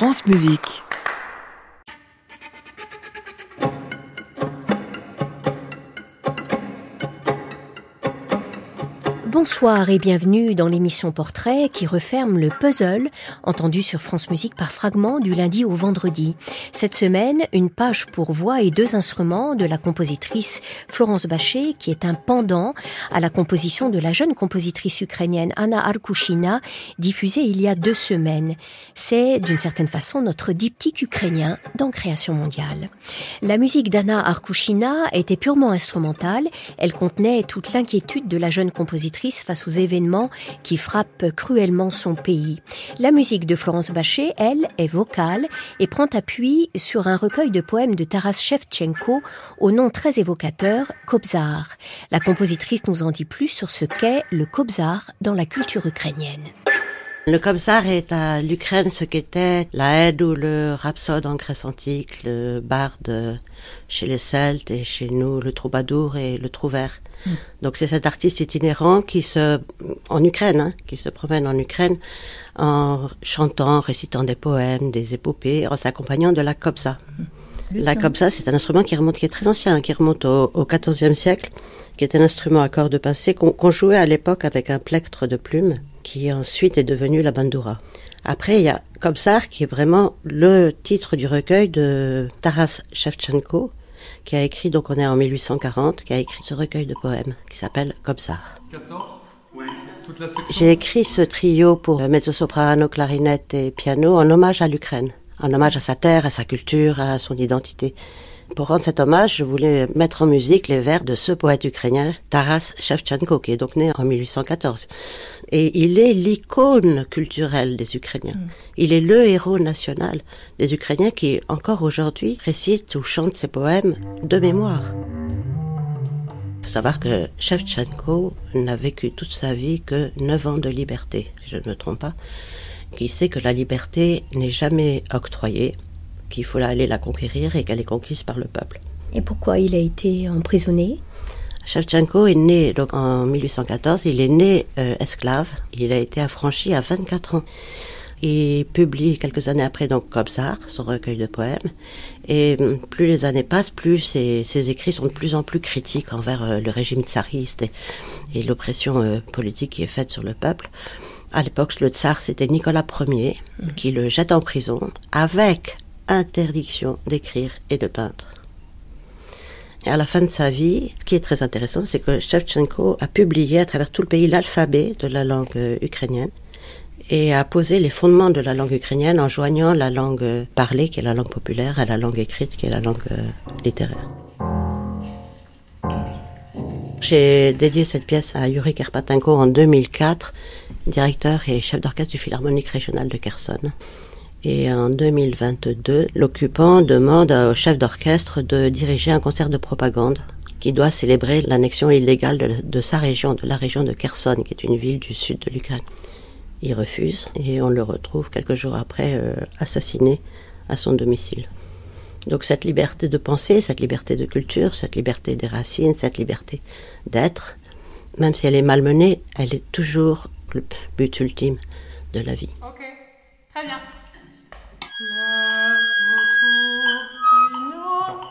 France Musique. Bonsoir et bienvenue dans l'émission Portrait qui referme le puzzle entendu sur France Musique par fragments du lundi au vendredi. Cette semaine, une page pour voix et deux instruments de la compositrice Florence Bachet qui est un pendant à la composition de la jeune compositrice ukrainienne Anna Arkushina diffusée il y a deux semaines. C'est d'une certaine façon notre diptyque ukrainien dans Création mondiale. La musique d'Anna Arkushina était purement instrumentale, elle contenait toute l'inquiétude de la jeune compositrice face aux événements qui frappent cruellement son pays. La musique de Florence Bachet, elle, est vocale et prend appui sur un recueil de poèmes de Taras Shevchenko au nom très évocateur, Kobzar. La compositrice nous en dit plus sur ce qu'est le Kobzar dans la culture ukrainienne. Le Kobzar est à l'Ukraine ce qu'était la Aide ou le rhapsode en Grèce antique, le barde chez les Celtes et chez nous le troubadour et le trouvère. Hmm. Donc c'est cet artiste itinérant qui se, en Ukraine, hein, qui se promène en Ukraine en chantant, récitant des poèmes, des épopées, en s'accompagnant de la kobza. La kobza, c'est un instrument qui remonte, qui est très ancien, qui remonte au, XIVe siècle, qui est un instrument à cordes pincées qu'on jouait à l'époque avec un plectre de plumes qui ensuite est devenu la bandura. Après, il y a Kobzar, qui est vraiment le titre du recueil de Taras Shevchenko, qui a écrit, donc on est en 1840, qui a écrit ce recueil de poèmes qui s'appelle. 14 J'ai écrit ce trio pour mezzo-soprano, clarinette et piano en hommage à l'Ukraine, en hommage à sa terre, à sa culture, à son identité. Pour rendre cet hommage, je voulais mettre en musique les vers de ce poète ukrainien, Taras Shevchenko, qui est donc né en 1814. Et il est l'icône culturelle des Ukrainiens. Mm. Il est le héros national des Ukrainiens qui, encore aujourd'hui, récite ou chante ses poèmes de mémoire. Il faut savoir que Shevchenko n'a vécu toute sa vie que 9 ans de liberté, si je ne me trompe pas, qui sait que la liberté n'est jamais octroyée, qu'il faut aller la conquérir et qu'elle est conquise par le peuple. Et pourquoi il a été emprisonné? Shevchenko est né donc en 1814, il est né euh, esclave, il a été affranchi à 24 ans. Il publie quelques années après donc Kobzar, son recueil de poèmes, et hum, plus les années passent, plus ses, écrits sont de plus en plus critiques envers euh, le régime tsariste et, l'oppression euh, politique qui est faite sur le peuple. À l'époque, le tsar, c'était Nicolas Ier, mmh. qui le jette en prison avec interdiction d'écrire et de peindre. Et à la fin de sa vie, ce qui est très intéressant, c'est que Shevchenko a publié à travers tout le pays l'alphabet de la langue euh, ukrainienne et a posé les fondements de la langue ukrainienne en joignant la langue euh, parlée, qui est la langue populaire, à la langue écrite, qui est la langue euh, littéraire. J'ai dédié cette pièce à Yuri Kerpatenko en 2004, directeur et chef d'orchestre du Philharmonique régional de Kherson. Et en 2022, l'occupant demande au chef d'orchestre de diriger un concert de propagande qui doit célébrer l'annexion illégale de, sa région, de la région de Kherson, qui est une ville du sud de l'Ukraine. Il refuse et on le retrouve quelques jours après euh, assassiné à son domicile. Donc cette liberté de penser, cette liberté de culture, cette liberté des racines, cette liberté d'être, même si elle est malmenée, elle est toujours le but ultime de la vie. Ok, très bien. No.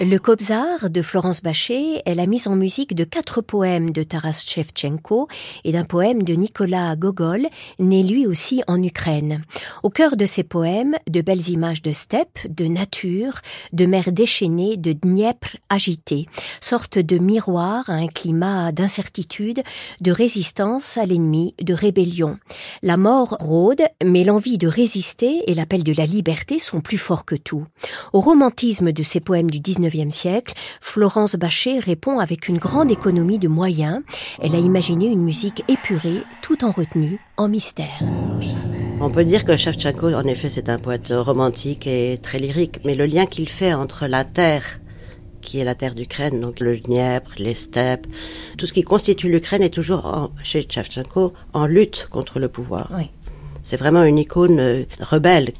Le Kobzar de Florence Bachet est la mise en musique de quatre poèmes de Taras Shevchenko et d'un poème de Nicolas Gogol, né lui aussi en Ukraine. Au cœur de ces poèmes, de belles images de steppe, de nature, de mer déchaînée, de Dniepr agité, sorte de miroir à un climat d'incertitude, de résistance à l'ennemi, de rébellion. La mort rôde, mais l'envie de résister et l'appel de la liberté sont plus forts que tout. Au romantisme de ces poèmes du 19 siècle, Florence Bachet répond avec une grande économie de moyens. Elle a imaginé une musique épurée, tout en retenue, en mystère. On peut dire que Shevchenko, en effet, c'est un poète romantique et très lyrique, mais le lien qu'il fait entre la terre, qui est la terre d'Ukraine, donc le Dniepr, les steppes, tout ce qui constitue l'Ukraine est toujours, chez Shevchenko, en lutte contre le pouvoir. C'est vraiment une icône euh, rebelle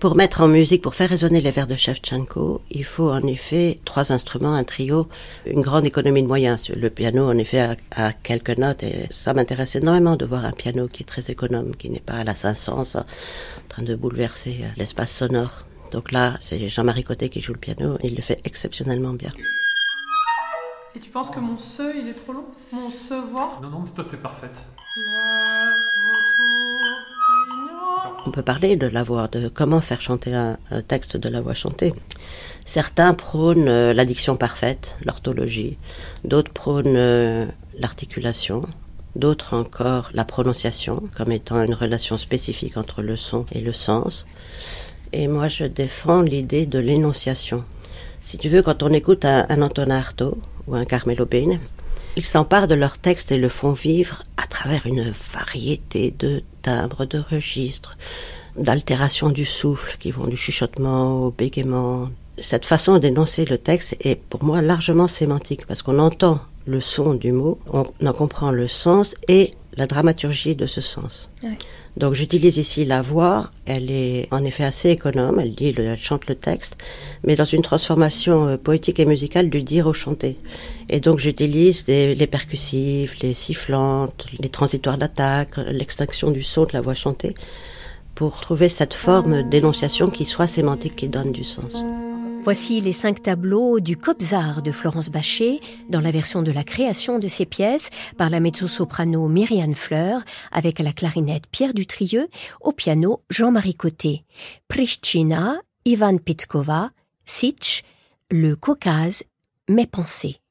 Pour mettre en musique, pour faire résonner les vers de Shevchenko, il faut en effet trois instruments, un trio, une grande économie de moyens. Le piano, en effet, a, quelques notes et ça m'intéresse énormément de voir un piano qui est très économe, qui n'est pas à la 500, en train de bouleverser euh, l'espace sonore. Donc là, c'est Jean-Marie Coté qui joue le piano, et il le fait exceptionnellement bien. Et tu penses que mon se, il est trop long? Mon se voix Non, non, mais toi, t'es parfaite. On peut parler de la voix, de comment faire chanter un, texte de la voix chantée. Certains prônent euh, l'addiction parfaite, l'orthologie, d'autres prônent euh, l'articulation, d'autres encore la prononciation comme étant une relation spécifique entre le son et le sens. Et moi, je défends l'idée de l'énonciation. Si tu veux, quand on écoute un, un Antonin Artaud ou un Carmelo Bene, ils s'emparent de leur texte et le font vivre travers une variété de timbres, de registres, d'altérations du souffle qui vont du chuchotement au bégaiement. Cette façon d'énoncer le texte est pour moi largement sémantique parce qu'on entend le son du mot, on en comprend le sens et la dramaturgie de ce sens. Donc j'utilise ici la voix, elle est en effet assez économe, elle dit, elle chante le texte, mais dans une transformation euh, poétique et musicale du dire au chanter. Et donc j'utilise les percussives, les sifflantes, les transitoires d'attaque, l'extinction du son de la voix chantée, pour trouver cette forme d'énonciation qui soit sémantique, qui donne du sens. Voici les cinq tableaux du Cobzard de Florence Bachet dans la version de la création de ces pièces par la mezzo-soprano Myriane Fleur avec la clarinette Pierre Dutrieux, au piano Jean-Marie Côté, Pristina, Ivan Pitkova, Sitch, le Caucase, Mes pensées.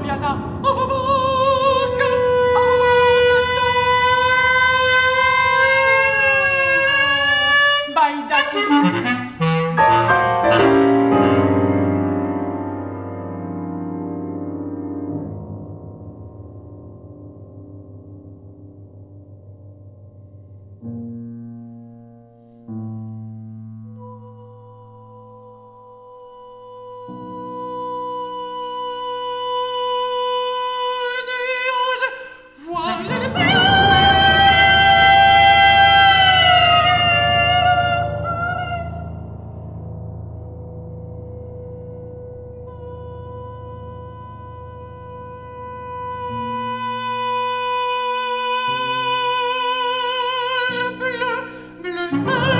不要这样，哦不不 Burn.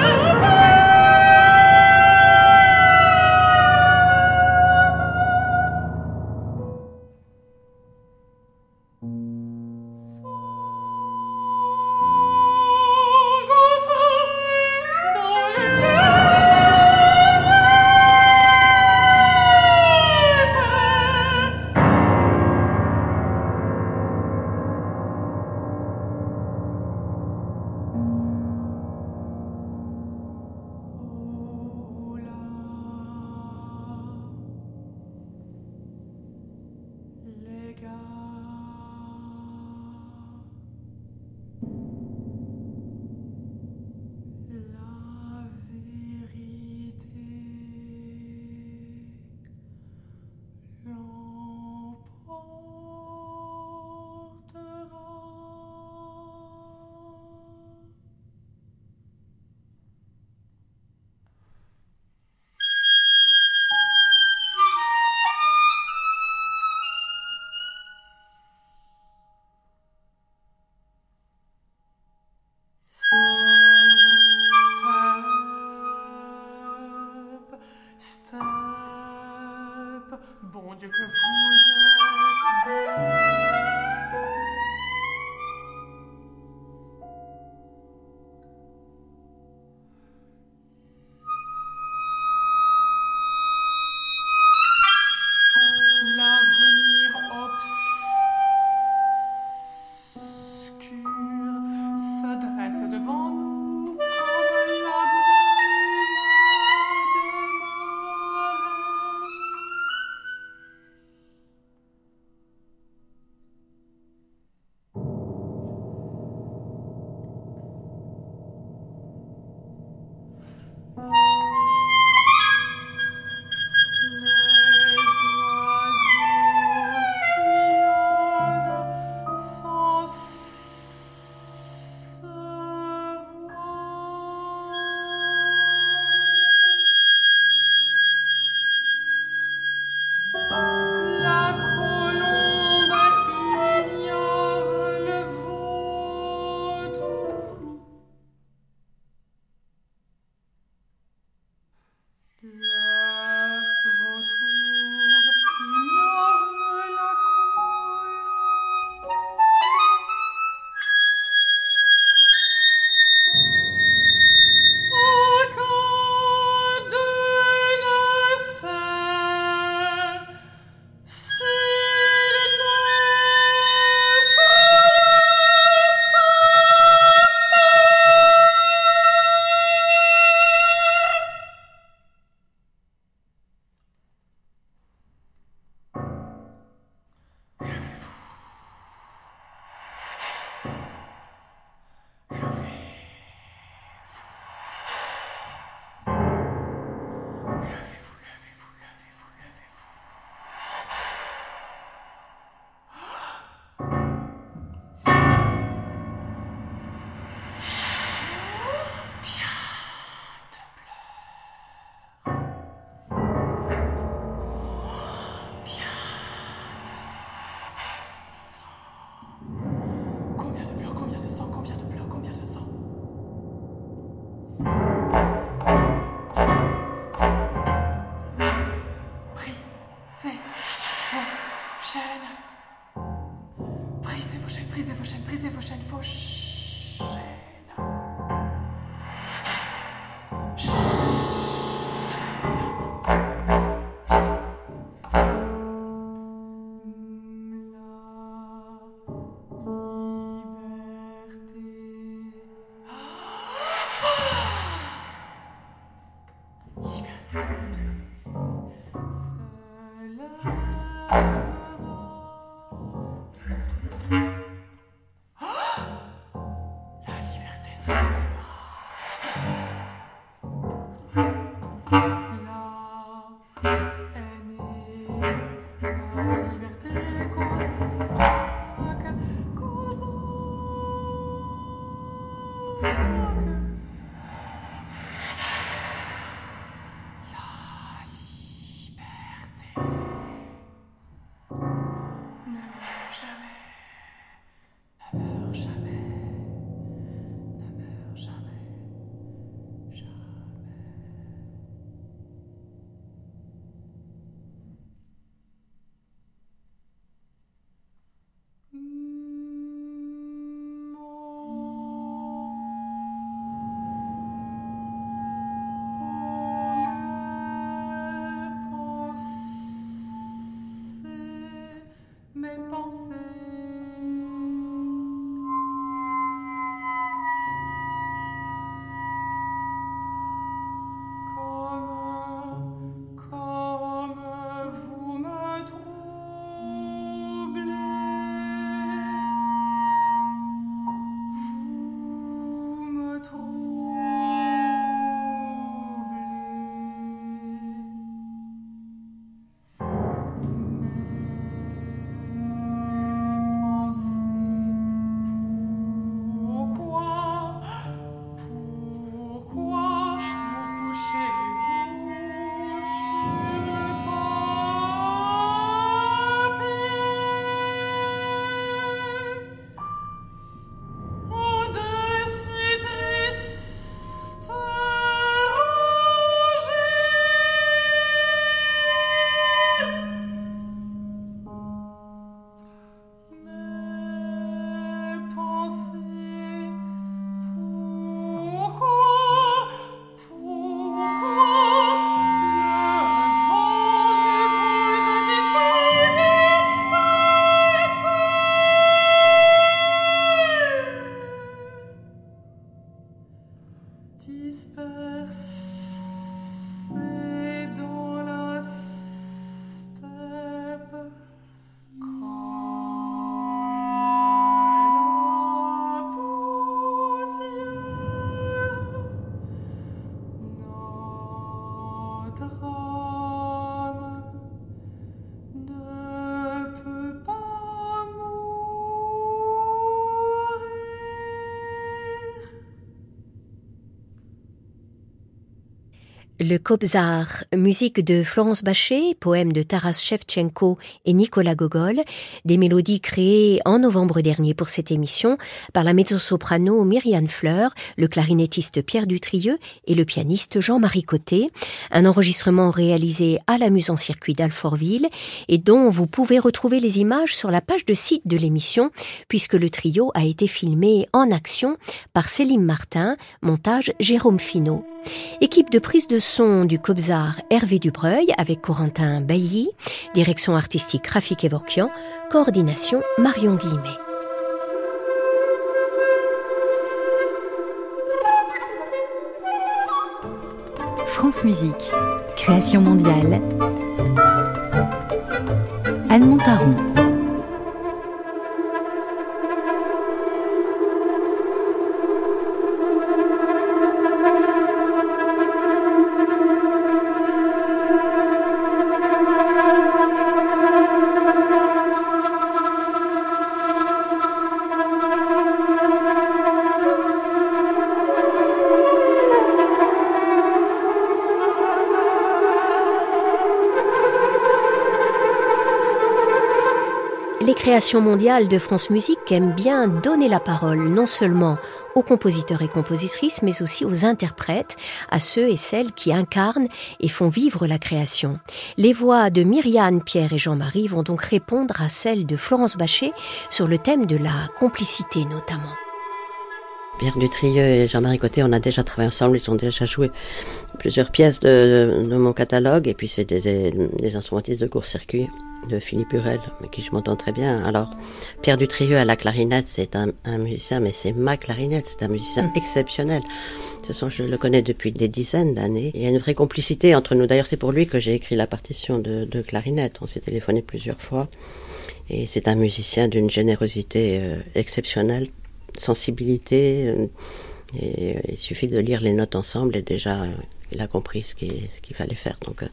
se for fors. La Le Kobzar, musique de Florence Bachet, poème de Taras Shevchenko et Nicolas Gogol, des mélodies créées en novembre dernier pour cette émission par la mezzo-soprano Myriane Fleur, le clarinettiste Pierre Dutrieux et le pianiste Jean-Marie Côté, un enregistrement réalisé à la Muse en circuit d'Alfortville et dont vous pouvez retrouver les images sur la page de site de l'émission puisque le trio a été filmé en action par Céline Martin, montage Jérôme Finot. Équipe de prise de son du Cobzar Hervé Dubreuil avec Corentin Bailly, direction artistique Rafik Evorkian, coordination Marion Guillemet. France Musique, création mondiale. Anne Montaron. Les créations mondiales de France Musique aiment bien donner la parole non seulement aux compositeurs et compositrices, mais aussi aux interprètes, à ceux et celles qui incarnent et font vivre la création. Les voix de Myriane, Pierre et Jean-Marie vont donc répondre à celles de Florence Bachet sur le thème de la complicité notamment. Pierre Dutrieux et Jean-Marie Côté, on a déjà travaillé ensemble, ils ont déjà joué plusieurs pièces de, mon catalogue, et puis c'est des, des, instrumentistes de court-circuit de Philippe Hurel, avec qui je m'entends très bien. Alors, Pierre Dutrieux à la clarinette, c'est un, un, musicien, mais c'est ma clarinette, c'est un musicien mmh. exceptionnel. Ce sont, je le connais depuis des dizaines d'années. Il y a une vraie complicité entre nous. D'ailleurs, c'est pour lui que j'ai écrit la partition de, de clarinette. On s'est téléphoné plusieurs fois. Et c'est un musicien d'une générosité euh, exceptionnelle, sensibilité. Euh, et euh, il suffit de lire les notes ensemble et déjà, il a compris ce qu'il qu fallait faire. Donc,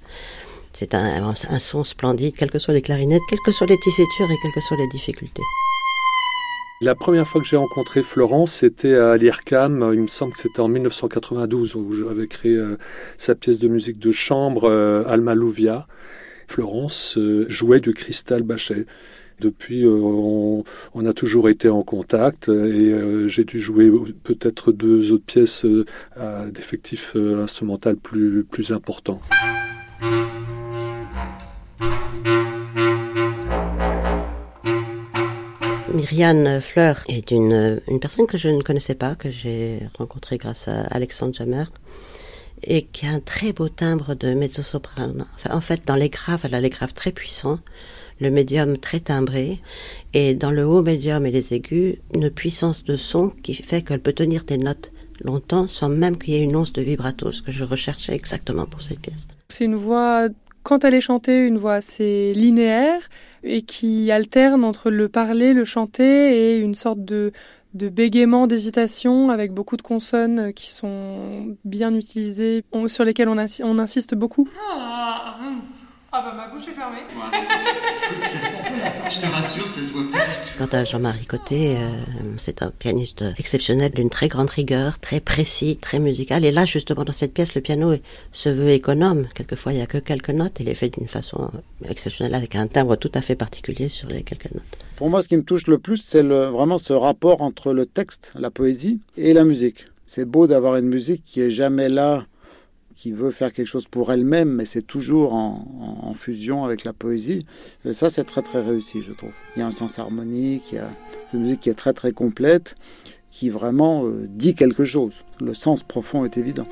c'est un, son splendide, quelles que soient les clarinettes, quelles que soient les tessitures et quelles que soient les difficultés. La première fois que j'ai rencontré Florence, c'était à l'IRCAM, il me semble que c'était en 1992, où j'avais créé euh, sa pièce de musique de chambre, euh, Alma Louvia. Florence euh, jouait du cristal Bachet. Depuis, on, a toujours été en contact et j'ai dû jouer peut-être deux autres pièces d'effectifs instrumental plus, plus importants. Myriane Fleur est une, une, personne que je ne connaissais pas, que j'ai rencontrée grâce à Alexandre Jammer, et qui a un très beau timbre de mezzo-soprano. En fait, dans les graves, elle a les graves très puissants, le médium très timbré, et dans le haut médium et les aigus, une puissance de son qui fait qu'elle peut tenir des notes longtemps sans même qu'il y ait une once de vibrato, ce que je recherchais exactement pour cette pièce. C'est une voix quand elle est chantée, une voix assez linéaire et qui alterne entre le parler, le chanter et une sorte de, de bégaiement, d'hésitation avec beaucoup de consonnes qui sont bien utilisées, sur lesquelles on, insiste beaucoup. Ah, ah bah ma bouche est fermée. Je te rassure, ça se voit pas du tout. Quant à Jean-Marie Côté, euh, c'est un pianiste exceptionnel, d'une très grande rigueur, très précis, très musical. Et là, justement, dans cette pièce, le piano se veut économe. Quelquefois, il n'y a que quelques notes. Il est fait d'une façon exceptionnelle, avec un timbre tout à fait particulier sur les quelques notes. Pour moi, ce qui me touche le plus, c'est le, vraiment ce rapport entre le texte, la poésie, et la musique. C'est beau d'avoir une musique qui est jamais là qui veut faire quelque chose pour elle-même, mais c'est toujours en, fusion avec la poésie. Et ça, c'est très très réussi, je trouve. Il y a un sens harmonique, il y a une musique qui est très très complète, qui vraiment euh, dit quelque chose. Le sens profond est évident.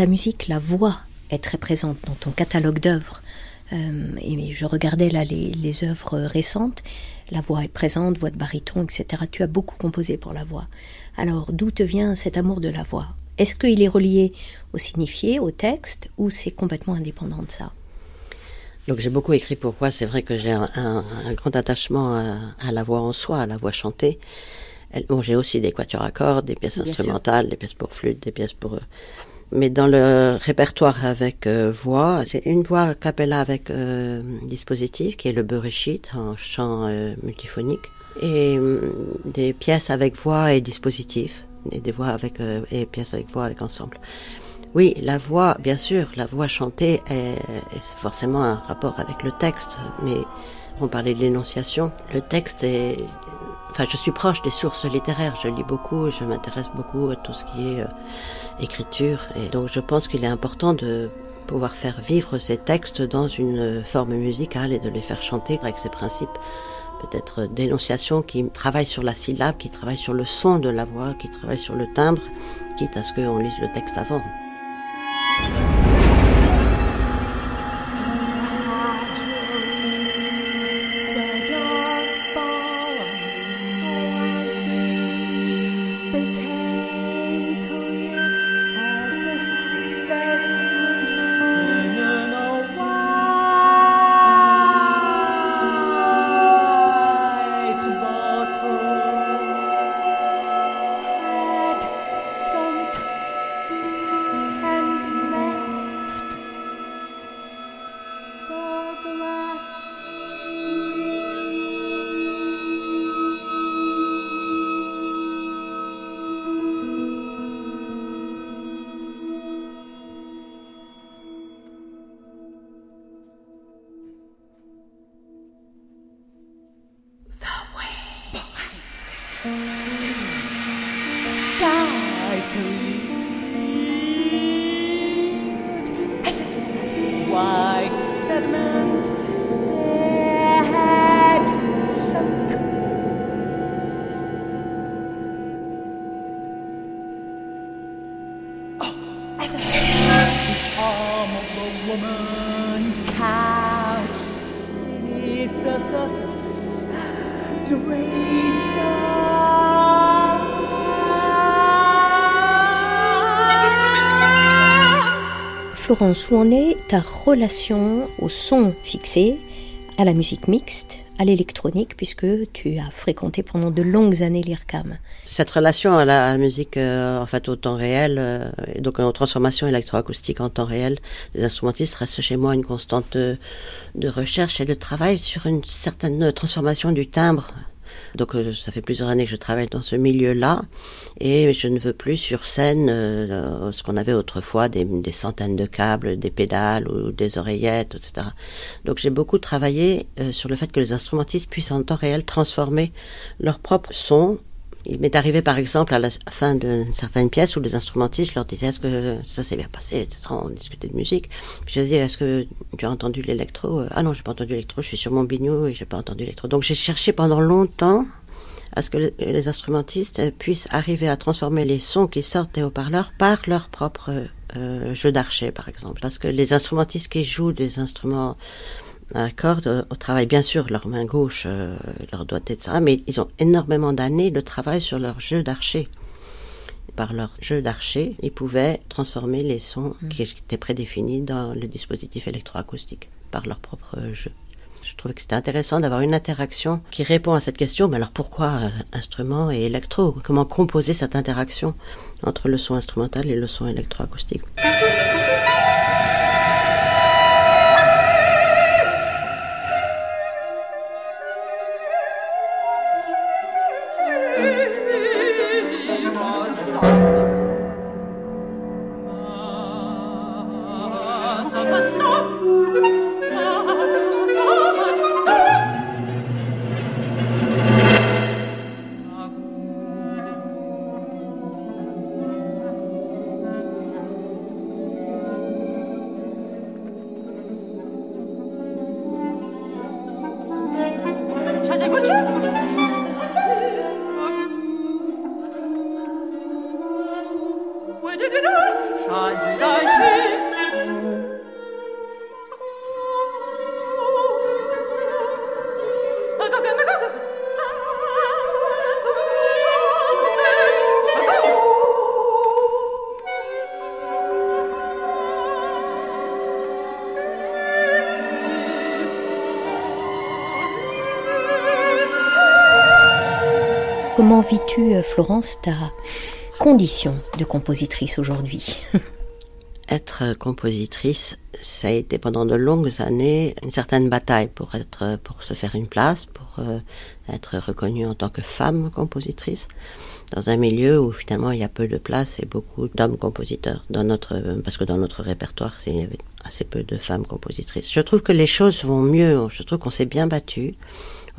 Ta musique, la voix est très présente dans ton catalogue d'œuvres. Euh, et je regardais là les, les œuvres récentes. La voix est présente, voix de baryton, etc. Tu as beaucoup composé pour la voix. Alors, d'où te vient cet amour de la voix? Est-ce qu'il est relié au signifié, au texte, ou c'est complètement indépendant de ça? Donc j'ai beaucoup écrit pour voix. C'est vrai que j'ai un, un, un, grand attachement à, à, la voix en soi, à la voix chantée. Bon, j'ai aussi des quatuors à cordes, des pièces Bien instrumentales, sûr. des pièces pour flûte, des pièces pour mais dans le répertoire avec euh, voix, j'ai une voix a cappella avec euh, dispositif qui est le Bereshit en chant euh, multiphonique et euh, des pièces avec voix et dispositif et des voix avec et pièces avec voix avec ensemble. Oui, la voix, bien sûr, la voix chantée est, est forcément un rapport avec le texte, mais on parlait de l'énonciation. Le texte est Enfin, je suis proche des sources littéraires, je lis beaucoup, je m'intéresse beaucoup à tout ce qui est écriture, et donc je pense qu'il est important de pouvoir faire vivre ces textes dans une forme musicale et de les faire chanter avec ces principes peut-être d'énonciation qui travaille sur la syllabe, qui travaille sur le son de la voix, qui travaille sur le timbre, quitte à ce qu'on lise le texte avant. Où en est ta relation au son fixé, à la musique mixte, à l'électronique, puisque tu as fréquenté pendant de longues années l'IRCAM. Cette relation à la musique euh, en fait au temps réel, euh, et donc en transformation électroacoustique en temps réel, les instrumentistes restent chez moi une constante de, de recherche et de travail sur une certaine transformation du timbre donc euh, ça fait plusieurs années que je travaille dans ce milieu-là et je ne veux plus sur scène euh, ce qu'on avait autrefois des, centaines de câbles, des pédales ou des oreillettes, etc. Donc j'ai beaucoup travaillé euh, sur le fait que les instrumentistes puissent en temps réel transformer leur propre son il m'est arrivé par exemple à la fin d'une certaine pièce où les instrumentistes, leur disais est-ce que ça s'est bien passé, etc. On discutait de musique. Puis je disais est-ce que tu as entendu l'électro? Ah non, j'ai pas entendu l'électro, je suis sur mon bignou et j'ai pas entendu l'électro. Donc j'ai cherché pendant longtemps à ce que les instrumentistes puissent arriver à transformer les sons qui sortent des haut-parleurs par leur propre euh, jeu d'archet, par exemple. Parce que les instrumentistes qui jouent des instruments à cordes au travail, bien sûr, leur main gauche, euh, leur doigté, etc. Mais ils ont énormément d'années de travail sur leur jeu d'archer. Par leur jeu d'archer, ils pouvaient transformer les sons mmh. qui étaient prédéfinis dans le dispositif électroacoustique par leur propre jeu. Je trouvais que c'était intéressant d'avoir une interaction qui répond à cette question. Mais alors pourquoi euh, instrument et électro? Comment composer cette interaction entre le son instrumental et le son électroacoustique? Comment vis-tu, euh, Florence, ta condition de compositrice aujourd'hui? Être compositrice, ça a été pendant de longues années une certaine bataille pour être, pour se faire une place, pour euh, être reconnue en tant que femme compositrice dans un milieu où finalement il y a peu de place et beaucoup d'hommes compositeurs dans notre parce que dans notre répertoire il y avait assez peu de femmes compositrices. Je trouve que les choses vont mieux, je trouve qu'on s'est bien battu.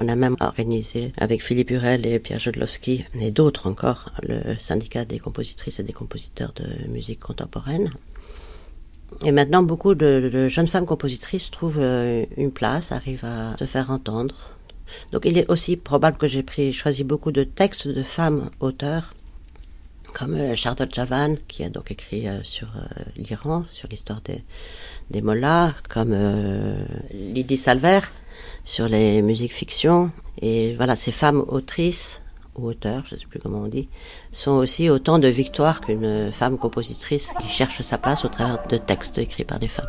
On a même organisé avec Philippe Hurel et Pierre Jodlowski et d'autres encore le syndicat des compositrices et des compositeurs de musique contemporaine. Et maintenant, beaucoup de, jeunes femmes compositrices trouvent euh, une place, arrivent à se faire entendre. Donc il est aussi probable que j'ai pris, choisi beaucoup de textes de femmes auteurs, comme euh, Charlotte Javan, qui a donc écrit euh, sur l'Iran, sur l'histoire des, des mollahs, comme Lydie Salver, sur les musiques fiction. Et voilà, ces femmes autrices ou auteurs, je ne sais plus comment on dit, sont aussi autant de victoires qu'une femme compositrice qui cherche sa place au travers de textes écrits par des femmes.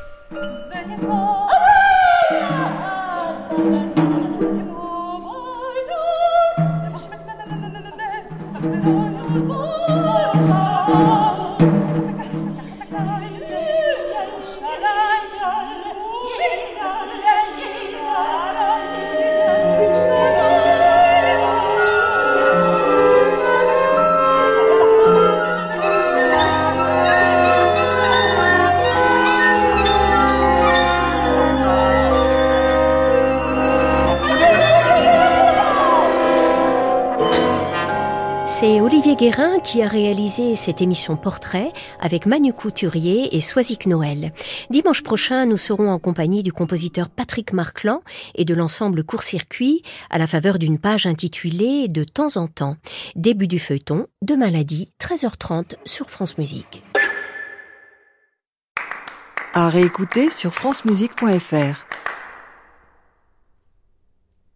Guérin qui a réalisé cette émission portrait avec Manu Couturier et Soisic Noël. Dimanche prochain, nous serons en compagnie du compositeur Patrick Marclan et de l'ensemble Court-Circuit à la faveur d'une page intitulée De temps en temps. Début du feuilleton, de maladie, 13h30 sur France Musique. À réécouter sur francemusique.fr.